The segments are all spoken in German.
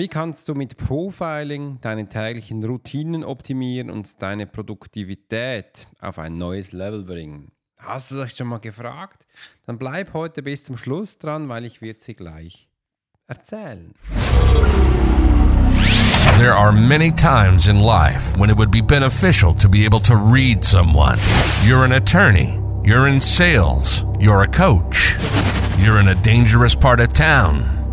Wie kannst du mit Profiling deine täglichen Routinen optimieren und deine Produktivität auf ein neues Level bringen? Hast du das schon mal gefragt? Dann bleib heute bis zum Schluss dran, weil ich wird sie gleich erzählen. There are many times in life when it would be beneficial to be able to read someone. You're an attorney, you're in sales, you're a coach, you're in a dangerous part of town,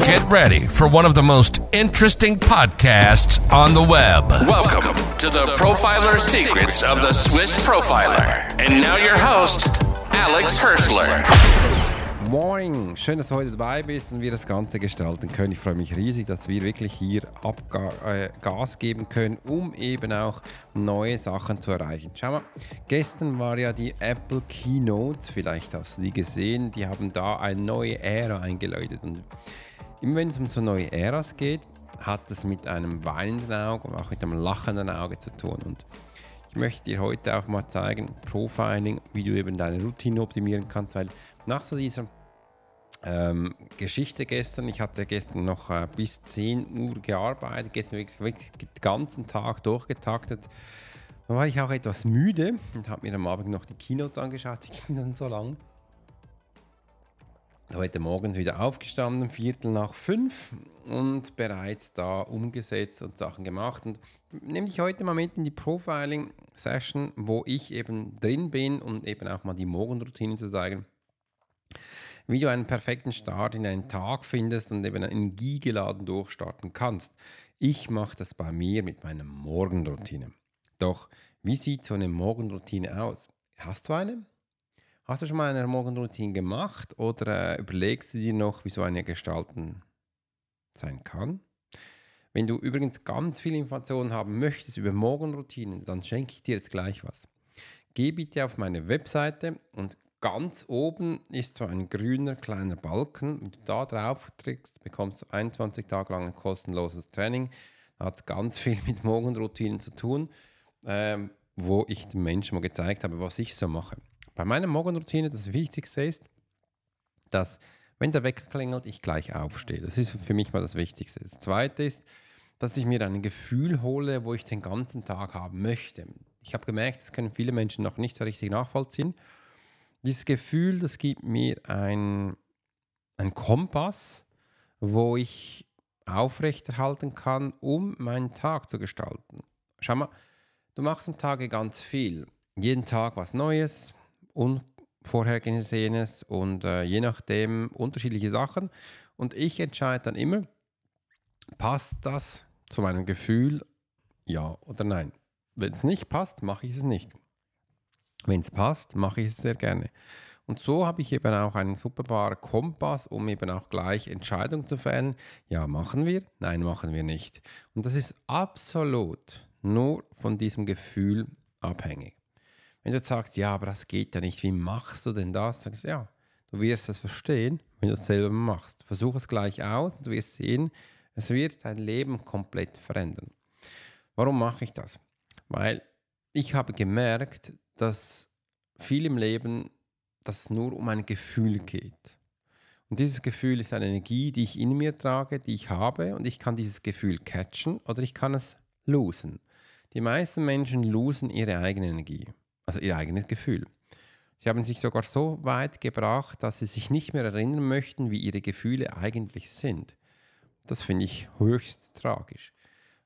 Get ready for one of the most interesting podcasts on the web. Welcome to the Profiler Secrets of the Swiss Profiler. And now your host, Alex Hirschler. Morning, schön, dass du heute dabei bist und wir das Ganze gestalten können. Ich freue mich riesig, dass wir wirklich hier Abga äh, Gas geben können, um eben auch neue Sachen zu erreichen. Schau mal, gestern war ja die Apple Keynote, vielleicht hast du die gesehen, die haben da eine neue Ära eingeläutet. Und immer wenn es um so neue Äras geht, hat es mit einem weinenden Auge und auch mit einem lachenden Auge zu tun. Und ich möchte dir heute auch mal zeigen, Profiling, wie du eben deine Routine optimieren kannst, weil nach so dieser ähm, Geschichte gestern. Ich hatte gestern noch äh, bis 10 Uhr gearbeitet, gestern wirklich, wirklich den ganzen Tag durchgetaktet. Dann war ich auch etwas müde und habe mir am Abend noch die Keynotes angeschaut, die gingen dann so lang. Heute morgens wieder aufgestanden, Viertel nach fünf und bereits da umgesetzt und Sachen gemacht. Und nehme ich heute mal mit in die Profiling-Session, wo ich eben drin bin und eben auch mal die Morgenroutine zu zeigen wie du einen perfekten Start in einen Tag findest und eben energiegeladen durchstarten kannst. Ich mache das bei mir mit meiner Morgenroutine. Doch, wie sieht so eine Morgenroutine aus? Hast du eine? Hast du schon mal eine Morgenroutine gemacht oder äh, überlegst du dir noch, wie so eine gestalten sein kann? Wenn du übrigens ganz viel Informationen haben möchtest über Morgenroutinen, dann schenke ich dir jetzt gleich was. Geh bitte auf meine Webseite und Ganz oben ist so ein grüner kleiner Balken. Wenn du da drauf drückst, bekommst du 21 Tage lang ein kostenloses Training. Hat ganz viel mit Morgenroutinen zu tun, ähm, wo ich den Menschen mal gezeigt habe, was ich so mache. Bei meiner Morgenroutine das Wichtigste ist, dass wenn der Wecker klingelt, ich gleich aufstehe. Das ist für mich mal das Wichtigste. Das Zweite ist, dass ich mir ein Gefühl hole, wo ich den ganzen Tag haben möchte. Ich habe gemerkt, das können viele Menschen noch nicht so richtig nachvollziehen. Dieses Gefühl, das gibt mir ein, ein Kompass, wo ich aufrechterhalten kann, um meinen Tag zu gestalten. Schau mal, du machst am Tage ganz viel. Jeden Tag was Neues, Unvorhergesehenes und äh, je nachdem unterschiedliche Sachen. Und ich entscheide dann immer, passt das zu meinem Gefühl, ja oder nein. Wenn es nicht passt, mache ich es nicht. Wenn es passt, mache ich es sehr gerne. Und so habe ich eben auch einen superbaren Kompass, um eben auch gleich Entscheidungen zu fällen. Ja, machen wir? Nein, machen wir nicht. Und das ist absolut nur von diesem Gefühl abhängig. Wenn du jetzt sagst, ja, aber das geht ja nicht, wie machst du denn das? Sagst du, ja, du wirst es verstehen, wenn du es selber machst. Versuch es gleich aus und du wirst sehen, es wird dein Leben komplett verändern. Warum mache ich das? Weil ich habe gemerkt, dass viel im Leben das nur um ein Gefühl geht. Und dieses Gefühl ist eine Energie, die ich in mir trage, die ich habe und ich kann dieses Gefühl catchen oder ich kann es losen. Die meisten Menschen losen ihre eigene Energie, also ihr eigenes Gefühl. Sie haben sich sogar so weit gebracht, dass sie sich nicht mehr erinnern möchten, wie ihre Gefühle eigentlich sind. Das finde ich höchst tragisch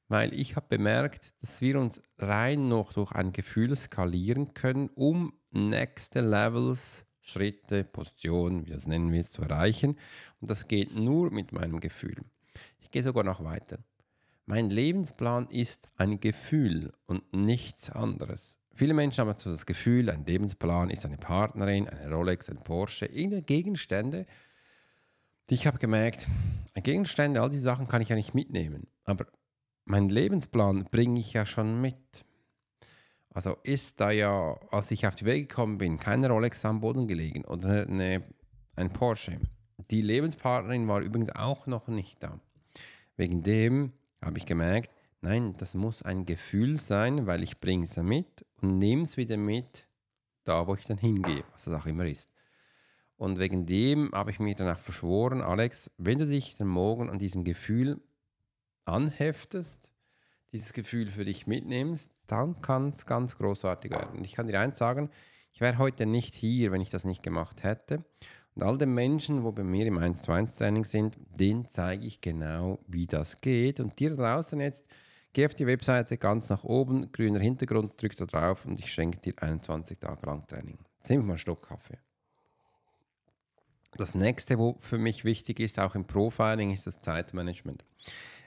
weil ich habe bemerkt, dass wir uns rein noch durch ein Gefühl skalieren können, um nächste Levels, Schritte, Positionen, wie das nennen wir, zu erreichen. Und das geht nur mit meinem Gefühl. Ich gehe sogar noch weiter. Mein Lebensplan ist ein Gefühl und nichts anderes. Viele Menschen haben so das Gefühl, ein Lebensplan ist eine Partnerin, eine Rolex, ein Porsche, irgendeine Gegenstände. Ich habe gemerkt, Gegenstände, all diese Sachen kann ich ja nicht mitnehmen. Aber mein Lebensplan bringe ich ja schon mit. Also ist da ja, als ich auf die Welt gekommen bin, keine Rolex am Boden gelegen oder eine, ein Porsche. Die Lebenspartnerin war übrigens auch noch nicht da. Wegen dem habe ich gemerkt, nein, das muss ein Gefühl sein, weil ich bringe es mit und nehme es wieder mit, da wo ich dann hingehe, was das auch immer ist. Und wegen dem habe ich mir danach verschworen, Alex, wenn du dich dann morgen an diesem Gefühl anheftest, dieses Gefühl für dich mitnimmst, dann kann es ganz großartig werden. Und ich kann dir eins sagen, ich wäre heute nicht hier, wenn ich das nicht gemacht hätte. Und all den Menschen, wo bei mir im 1 zu 1 Training sind, denen zeige ich genau, wie das geht. Und dir draußen jetzt, geh auf die Webseite ganz nach oben, grüner Hintergrund, drück da drauf und ich schenke dir 21 Tage lang Training. Wir mal einen Stock Kaffee. Das nächste, wo für mich wichtig ist, auch im Profiling, ist das Zeitmanagement.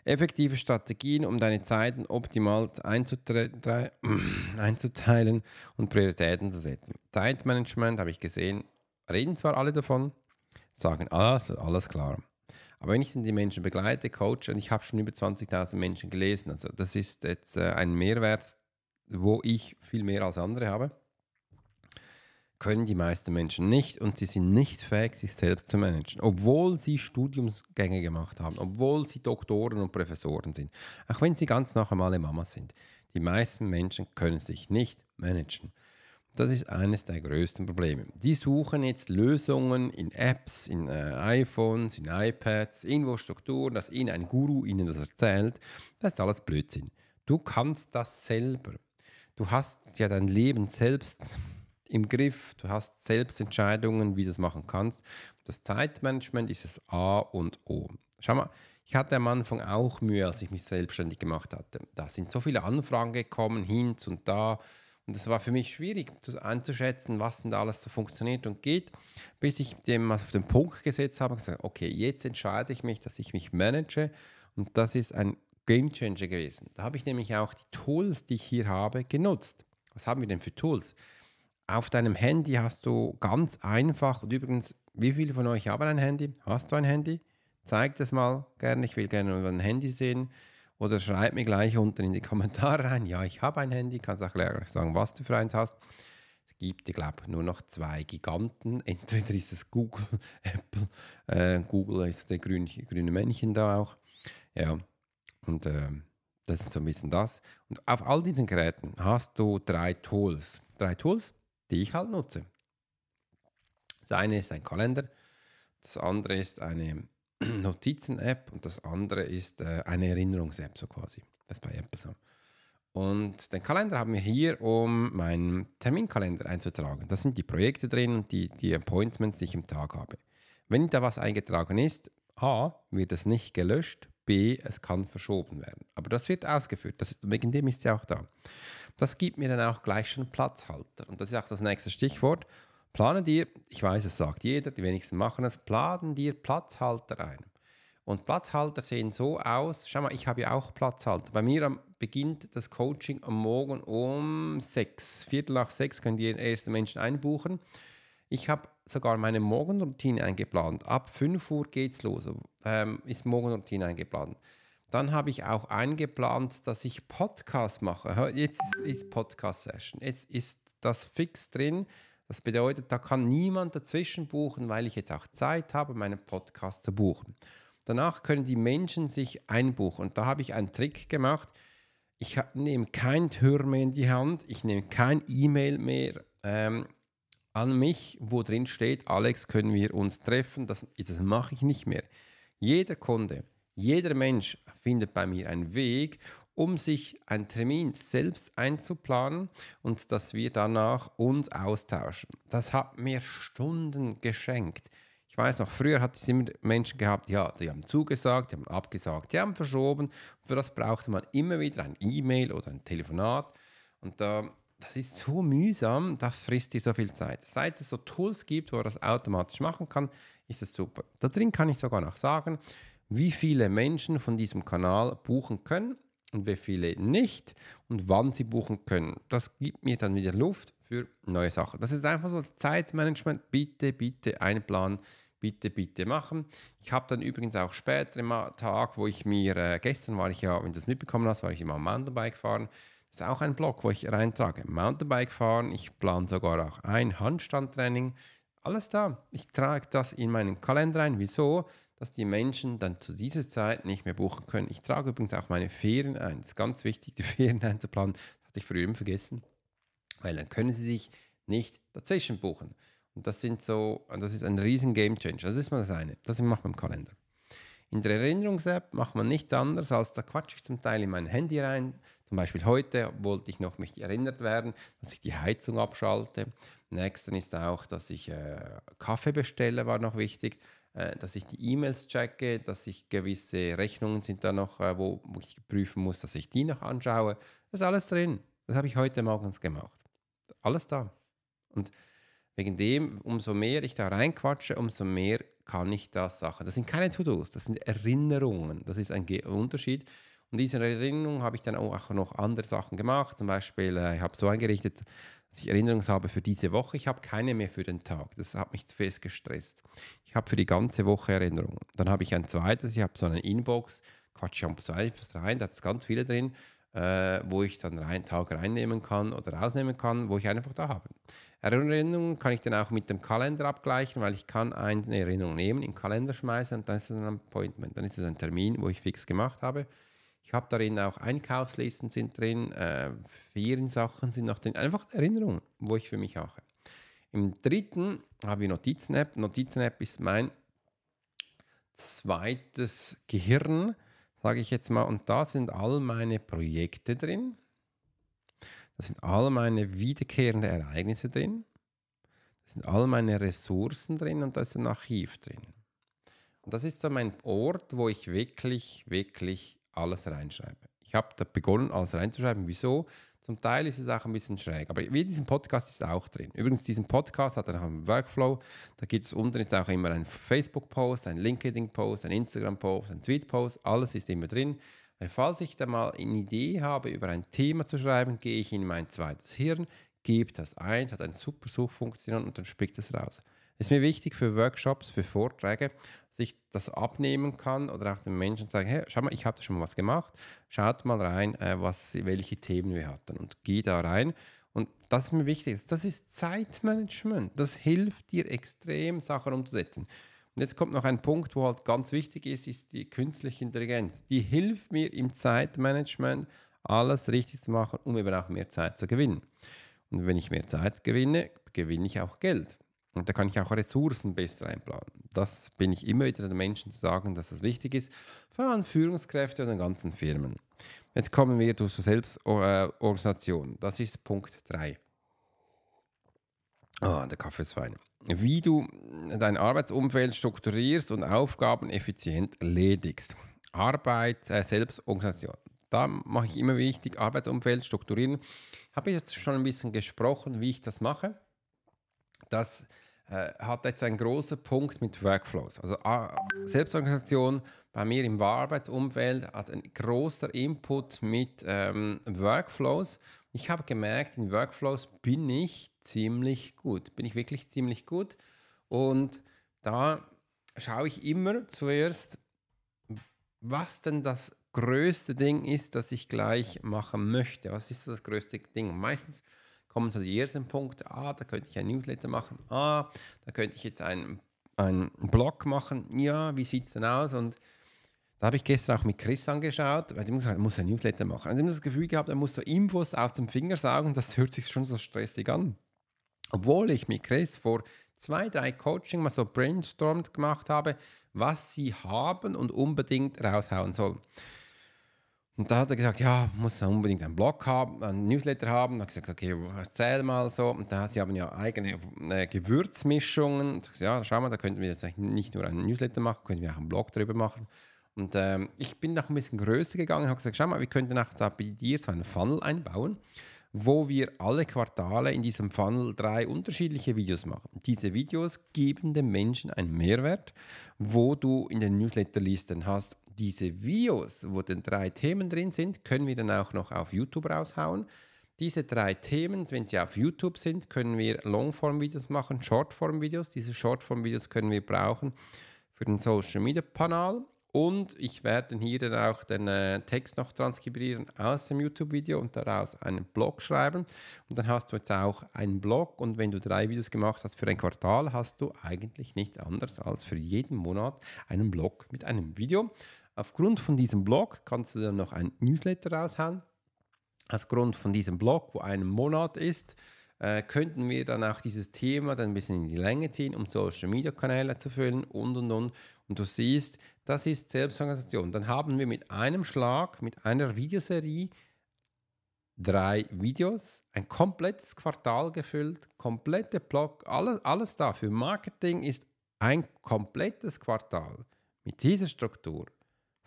Effektive Strategien, um deine Zeiten optimal einzuteilen und Prioritäten zu setzen. Zeitmanagement habe ich gesehen, reden zwar alle davon, sagen alles, alles klar. Aber wenn ich dann die Menschen begleite, coache, und ich habe schon über 20.000 Menschen gelesen, also das ist jetzt äh, ein Mehrwert, wo ich viel mehr als andere habe können die meisten Menschen nicht und sie sind nicht fähig, sich selbst zu managen, obwohl sie Studiumsgänge gemacht haben, obwohl sie Doktoren und Professoren sind, auch wenn sie ganz normale Mamas sind. Die meisten Menschen können sich nicht managen. Das ist eines der größten Probleme. Die suchen jetzt Lösungen in Apps, in äh, iPhones, in iPads, irgendwo Strukturen, dass ihnen ein Guru ihnen das erzählt. Das ist alles Blödsinn. Du kannst das selber. Du hast ja dein Leben selbst im Griff, du hast Selbstentscheidungen, wie du das machen kannst. Das Zeitmanagement ist das A und O. Schau mal, ich hatte am Anfang auch Mühe, als ich mich selbstständig gemacht hatte. Da sind so viele Anfragen gekommen, hin und da. Und es war für mich schwierig einzuschätzen, was denn da alles so funktioniert und geht, bis ich dem was auf den Punkt gesetzt habe und gesagt, okay, jetzt entscheide ich mich, dass ich mich manage. Und das ist ein Game Changer gewesen. Da habe ich nämlich auch die Tools, die ich hier habe, genutzt. Was haben wir denn für Tools? auf deinem Handy hast du ganz einfach, und übrigens, wie viele von euch haben ein Handy? Hast du ein Handy? Zeig das mal gerne, ich will gerne ein Handy sehen. Oder schreib mir gleich unten in die Kommentare rein, ja, ich habe ein Handy, kannst auch gleich sagen, was du für eins hast. Es gibt, ich glaube, nur noch zwei Giganten. Entweder ist es Google, Apple, äh, Google ist der grün, grüne Männchen da auch. Ja, und äh, das ist so ein bisschen das. Und auf all diesen Geräten hast du drei Tools. Drei Tools, die ich halt nutze. Das eine ist ein Kalender, das andere ist eine Notizen-App und das andere ist äh, eine Erinnerungs-App, so quasi. Das ist bei Apple so. Und den Kalender haben wir hier, um meinen Terminkalender einzutragen. Da sind die Projekte drin und die, die Appointments, die ich im Tag habe. Wenn da was eingetragen ist, A, wird es nicht gelöscht, B, es kann verschoben werden. Aber das wird ausgeführt. Das, wegen dem ist sie auch da. Das gibt mir dann auch gleich schon Platzhalter. Und das ist auch das nächste Stichwort. Plane dir, ich weiß, es sagt jeder, die wenigsten machen es, planen dir Platzhalter ein. Und Platzhalter sehen so aus, schau mal, ich habe ja auch Platzhalter. Bei mir beginnt das Coaching am Morgen um sechs. Viertel nach sechs können die ersten Menschen einbuchen. Ich habe sogar meine Morgenroutine eingeplant. Ab 5 Uhr geht es los, ähm, ist Morgenroutine eingeplant. Dann habe ich auch eingeplant, dass ich Podcast mache. Jetzt ist Podcast-Session. Jetzt ist das fix drin. Das bedeutet, da kann niemand dazwischen buchen, weil ich jetzt auch Zeit habe, meinen Podcast zu buchen. Danach können die Menschen sich einbuchen. Und da habe ich einen Trick gemacht. Ich nehme kein Tür mehr in die Hand. Ich nehme kein E-Mail mehr ähm, an mich, wo drin steht, Alex, können wir uns treffen. Das, das mache ich nicht mehr. Jeder Kunde, jeder Mensch findet bei mir einen Weg, um sich einen Termin selbst einzuplanen und dass wir danach uns austauschen. Das hat mir Stunden geschenkt. Ich weiß noch, früher hat es immer Menschen gehabt, ja, die haben zugesagt, die haben abgesagt, die haben verschoben. Für das brauchte man immer wieder ein E-Mail oder ein Telefonat. Und äh, das ist so mühsam, das frisst dir so viel Zeit. Seit es so Tools gibt, wo man das automatisch machen kann, ist es super. Da drin kann ich sogar noch sagen, wie viele Menschen von diesem Kanal buchen können und wie viele nicht und wann sie buchen können. Das gibt mir dann wieder Luft für neue Sachen. Das ist einfach so Zeitmanagement. Bitte, bitte einplanen. bitte, bitte machen. Ich habe dann übrigens auch später im Tag, wo ich mir, äh, gestern war ich ja, wenn du das mitbekommen hast, war ich immer am Mountainbike fahren. Das ist auch ein Blog, wo ich reintrage. Mountainbike fahren, ich plane sogar auch ein Handstandtraining. Alles da. Ich trage das in meinen Kalender ein. Wieso? Dass die Menschen dann zu dieser Zeit nicht mehr buchen können. Ich trage übrigens auch meine Ferien ein. Es ist ganz wichtig, die Ferien einzuplanen. Das hatte ich früher immer vergessen. Weil dann können sie sich nicht dazwischen buchen. Und das sind so, das ist ein riesen Game Changer. Das ist mal das eine. Das macht man im Kalender. In der Erinnerungs-App macht man nichts anderes, als da quatsche ich zum Teil in mein Handy rein. Zum Beispiel heute wollte ich noch mich erinnert werden, dass ich die Heizung abschalte. Nächsten ist auch, dass ich äh, Kaffee bestelle, war noch wichtig. Äh, dass ich die E-Mails checke, dass ich gewisse Rechnungen sind da noch, äh, wo, ich prüfen muss, dass ich die noch anschaue. Das ist alles drin. Das habe ich heute morgens gemacht. Alles da. Und wegen dem, umso mehr ich da reinquatsche, umso mehr kann ich das Sachen. Das sind keine To-Dos, das sind Erinnerungen. Das ist ein Unterschied. Und diese Erinnerung habe ich dann auch noch andere Sachen gemacht. Zum Beispiel, äh, ich habe so eingerichtet, dass ich Erinnerungen habe für diese Woche. Ich habe keine mehr für den Tag. Das hat mich zu fest gestresst. Ich habe für die ganze Woche Erinnerungen. Dann habe ich ein zweites, ich habe so eine Inbox, quatsche ich so etwas rein, da ist ganz viele drin, äh, wo ich dann einen Tag reinnehmen kann oder rausnehmen kann, wo ich einfach da habe. Erinnerungen kann ich dann auch mit dem Kalender abgleichen, weil ich kann eine Erinnerung nehmen, in den Kalender schmeißen und dann ist es ein Appointment. Dann ist es ein Termin, wo ich fix gemacht habe. Ich habe darin auch Einkaufslisten sind drin, äh, Feriensachen sind noch drin, einfach Erinnerungen, wo ich für mich mache. Im dritten habe ich Notizen-App. Notizen-App ist mein zweites Gehirn, sage ich jetzt mal, und da sind all meine Projekte drin. Da sind all meine wiederkehrenden Ereignisse drin. Da sind all meine Ressourcen drin und da ist ein Archiv drin. Und das ist so mein Ort, wo ich wirklich, wirklich alles reinschreibe. Ich habe da begonnen, alles reinzuschreiben. Wieso? Zum Teil ist es auch ein bisschen schräg, aber wie diesen Podcast ist auch drin. Übrigens, diesen Podcast hat auch einen Workflow. Da gibt es unten jetzt auch immer einen Facebook-Post, einen LinkedIn-Post, einen Instagram-Post, einen Tweet-Post. Alles ist immer drin. Weil falls ich da mal eine Idee habe, über ein Thema zu schreiben, gehe ich in mein zweites Hirn, gebe das ein, hat eine super Suchfunktion und dann spickt es raus. Ist mir wichtig für Workshops, für Vorträge, dass ich das abnehmen kann oder auch den Menschen sagen, hey, schau mal, ich habe da schon mal was gemacht, schaut mal rein, äh, was, welche Themen wir hatten und geh da rein. Und das ist mir wichtig. Das ist Zeitmanagement. Das hilft dir extrem, Sachen umzusetzen. Und jetzt kommt noch ein Punkt, wo halt ganz wichtig ist, ist die künstliche Intelligenz. Die hilft mir im Zeitmanagement, alles richtig zu machen, um eben auch mehr Zeit zu gewinnen. Und wenn ich mehr Zeit gewinne, gewinne ich auch Geld. Und da kann ich auch Ressourcen besser einplanen. Das bin ich immer wieder den Menschen zu sagen, dass das wichtig ist, vor allem Führungskräfte und an ganzen Firmen. Jetzt kommen wir zur Selbstorganisation. Das ist Punkt 3. Ah, der Kaffee ist fein wie du dein Arbeitsumfeld strukturierst und Aufgaben effizient erledigst. Arbeit, äh, Selbstorganisation. Da mache ich immer wichtig, Arbeitsumfeld strukturieren. Habe ich jetzt schon ein bisschen gesprochen, wie ich das mache. Das äh, hat jetzt einen großen Punkt mit Workflows. Also Selbstorganisation bei mir im Arbeitsumfeld hat ein großer Input mit ähm, Workflows ich habe gemerkt, in Workflows bin ich ziemlich gut. Bin ich wirklich ziemlich gut. Und da schaue ich immer zuerst, was denn das größte Ding ist, das ich gleich machen möchte. Was ist das größte Ding? meistens kommen so die ersten Punkte. Ah, da könnte ich ein Newsletter machen. Ah, da könnte ich jetzt einen, einen Blog machen. Ja, wie sieht es denn aus? Und da habe ich gestern auch mit Chris angeschaut, weil ich muss, muss ein Newsletter machen. Also ich habe das Gefühl gehabt, er muss so Infos aus dem Finger saugen, das hört sich schon so stressig an. Obwohl ich mit Chris vor zwei, drei Coaching mal so brainstormt gemacht habe, was sie haben und unbedingt raushauen sollen. Und da hat er gesagt, ja, muss unbedingt einen Blog haben, einen Newsletter haben. Da habe ich gesagt, okay, erzähl mal so. Und da sie haben ja eigene äh, Gewürzmischungen. Und ich, ja, schau mal, da könnten wir jetzt nicht nur einen Newsletter machen, könnten wir auch einen Blog darüber machen. Und ähm, ich bin noch ein bisschen größer gegangen und habe gesagt, schau mal, wir könnten auch da bei dir so einen Funnel einbauen, wo wir alle Quartale in diesem Funnel drei unterschiedliche Videos machen. Diese Videos geben dem Menschen einen Mehrwert, wo du in den Newsletterlisten hast. Diese Videos, wo dann drei Themen drin sind, können wir dann auch noch auf YouTube raushauen. Diese drei Themen, wenn sie auf YouTube sind, können wir Longform-Videos machen, Shortform-Videos. Diese Shortform-Videos können wir brauchen für den Social-Media-Kanal. Und ich werde hier dann auch den äh, Text noch transkribieren aus dem YouTube-Video und daraus einen Blog schreiben. Und dann hast du jetzt auch einen Blog und wenn du drei Videos gemacht hast für ein Quartal, hast du eigentlich nichts anderes als für jeden Monat einen Blog mit einem Video. Aufgrund von diesem Blog kannst du dann noch ein Newsletter raushauen. Aufgrund von diesem Blog, wo ein Monat ist, äh, könnten wir dann auch dieses Thema dann ein bisschen in die Länge ziehen, um Social Media Kanäle zu füllen und und und. Und du siehst, das ist Selbstorganisation. Dann haben wir mit einem Schlag, mit einer Videoserie drei Videos, ein komplettes Quartal gefüllt, komplette Blog, alles, alles da. Für Marketing ist ein komplettes Quartal mit dieser Struktur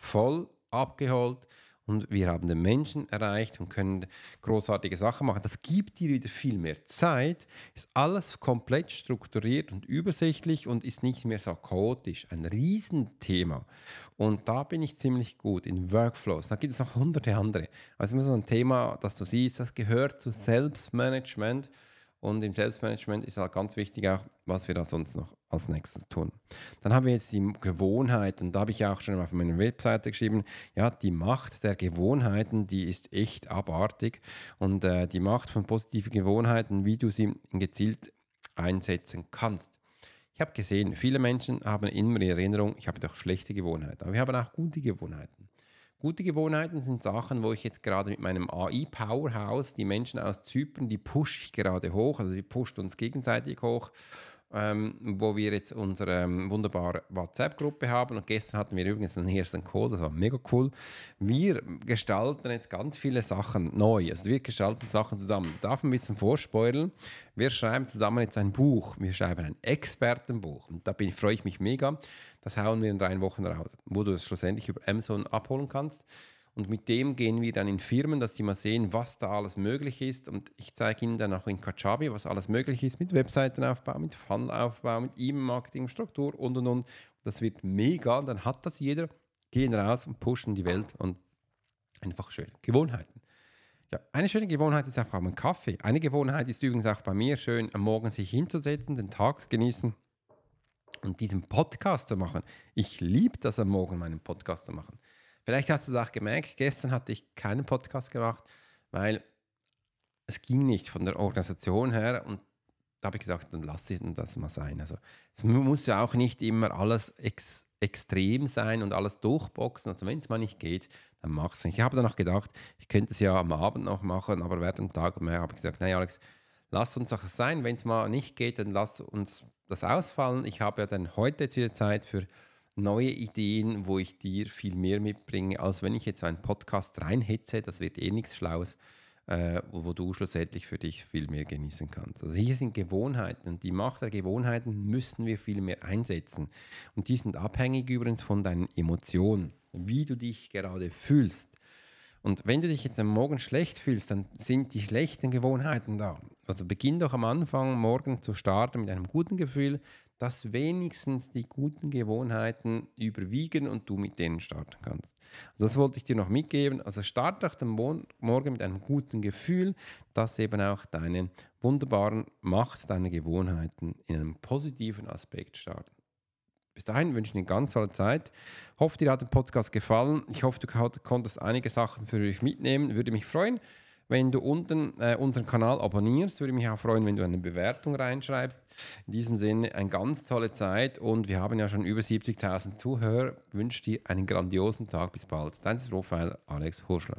voll abgeholt und wir haben den Menschen erreicht und können großartige Sachen machen. Das gibt dir wieder viel mehr Zeit, ist alles komplett strukturiert und übersichtlich und ist nicht mehr so chaotisch. Ein Riesenthema. Und da bin ich ziemlich gut in Workflows. Da gibt es noch hunderte andere. Also immer so ein Thema, das du siehst, das gehört zu Selbstmanagement. Und im Selbstmanagement ist halt ganz wichtig auch, was wir da sonst noch als nächstes tun. Dann haben wir jetzt die Gewohnheiten. Da habe ich auch schon auf meiner Webseite geschrieben, ja, die Macht der Gewohnheiten, die ist echt abartig. Und äh, die Macht von positiven Gewohnheiten, wie du sie gezielt einsetzen kannst. Ich habe gesehen, viele Menschen haben immer in Erinnerung, ich habe doch schlechte Gewohnheiten, aber wir haben auch gute Gewohnheiten. Gute Gewohnheiten sind Sachen, wo ich jetzt gerade mit meinem AI-Powerhouse, die Menschen aus Zypern, die pushe ich gerade hoch, also die pusht uns gegenseitig hoch ähm, wo wir jetzt unsere ähm, wunderbare WhatsApp-Gruppe haben. Und gestern hatten wir übrigens einen ersten Call, das war mega cool. Wir gestalten jetzt ganz viele Sachen neu. Also wir gestalten Sachen zusammen. Ich darf ein bisschen vorspoilern. Wir schreiben zusammen jetzt ein Buch. Wir schreiben ein Expertenbuch. Und da freue ich mich mega. Das hauen wir in drei Wochen raus, wo du es schlussendlich über Amazon abholen kannst. Und mit dem gehen wir dann in Firmen, dass sie mal sehen, was da alles möglich ist. Und ich zeige ihnen dann auch in Kajabi, was alles möglich ist mit Webseitenaufbau, mit Funnelaufbau, mit E-Mail-Marketing, Struktur und und und. Das wird mega. Und dann hat das jeder. Gehen raus und pushen die Welt und einfach schöne Gewohnheiten. Ja, eine schöne Gewohnheit ist einfach ein Kaffee. Eine Gewohnheit ist übrigens auch bei mir schön, am Morgen sich hinzusetzen, den Tag genießen und diesen Podcast zu machen. Ich liebe das am Morgen, meinen Podcast zu machen. Vielleicht hast du es auch gemerkt, gestern hatte ich keinen Podcast gemacht, weil es ging nicht von der Organisation her und da habe ich gesagt, dann lasse ich das mal sein. Also es muss ja auch nicht immer alles ex extrem sein und alles durchboxen. Also wenn es mal nicht geht, dann mach es nicht. Ich habe dann noch gedacht, ich könnte es ja am Abend noch machen, aber während dem Tag mehr habe ich gesagt, nein Alex, lass uns doch sein. Wenn es mal nicht geht, dann lass uns das ausfallen. Ich habe ja dann heute jetzt wieder Zeit für neue Ideen, wo ich dir viel mehr mitbringe, als wenn ich jetzt einen Podcast reinhetze. Das wird eh nichts Schlaues, äh, wo du schlussendlich für dich viel mehr genießen kannst. Also hier sind Gewohnheiten und die Macht der Gewohnheiten müssen wir viel mehr einsetzen. Und die sind abhängig übrigens von deinen Emotionen, wie du dich gerade fühlst. Und wenn du dich jetzt am Morgen schlecht fühlst, dann sind die schlechten Gewohnheiten da. Also beginn doch am Anfang morgen zu starten mit einem guten Gefühl, dass wenigstens die guten Gewohnheiten überwiegen und du mit denen starten kannst. Also das wollte ich dir noch mitgeben. Also starte auch den Morgen mit einem guten Gefühl, dass eben auch deine wunderbaren Macht deiner Gewohnheiten in einem positiven Aspekt starten. Bis dahin wünsche ich dir eine ganz tolle Zeit. Hoffe, dir hat der Podcast gefallen. Ich hoffe, du konntest einige Sachen für dich mitnehmen. Würde mich freuen wenn du unten äh, unseren Kanal abonnierst. Würde mich auch freuen, wenn du eine Bewertung reinschreibst. In diesem Sinne eine ganz tolle Zeit und wir haben ja schon über 70.000 Zuhörer. Ich wünsche dir einen grandiosen Tag. Bis bald. Dein Profil Alex Hurschler.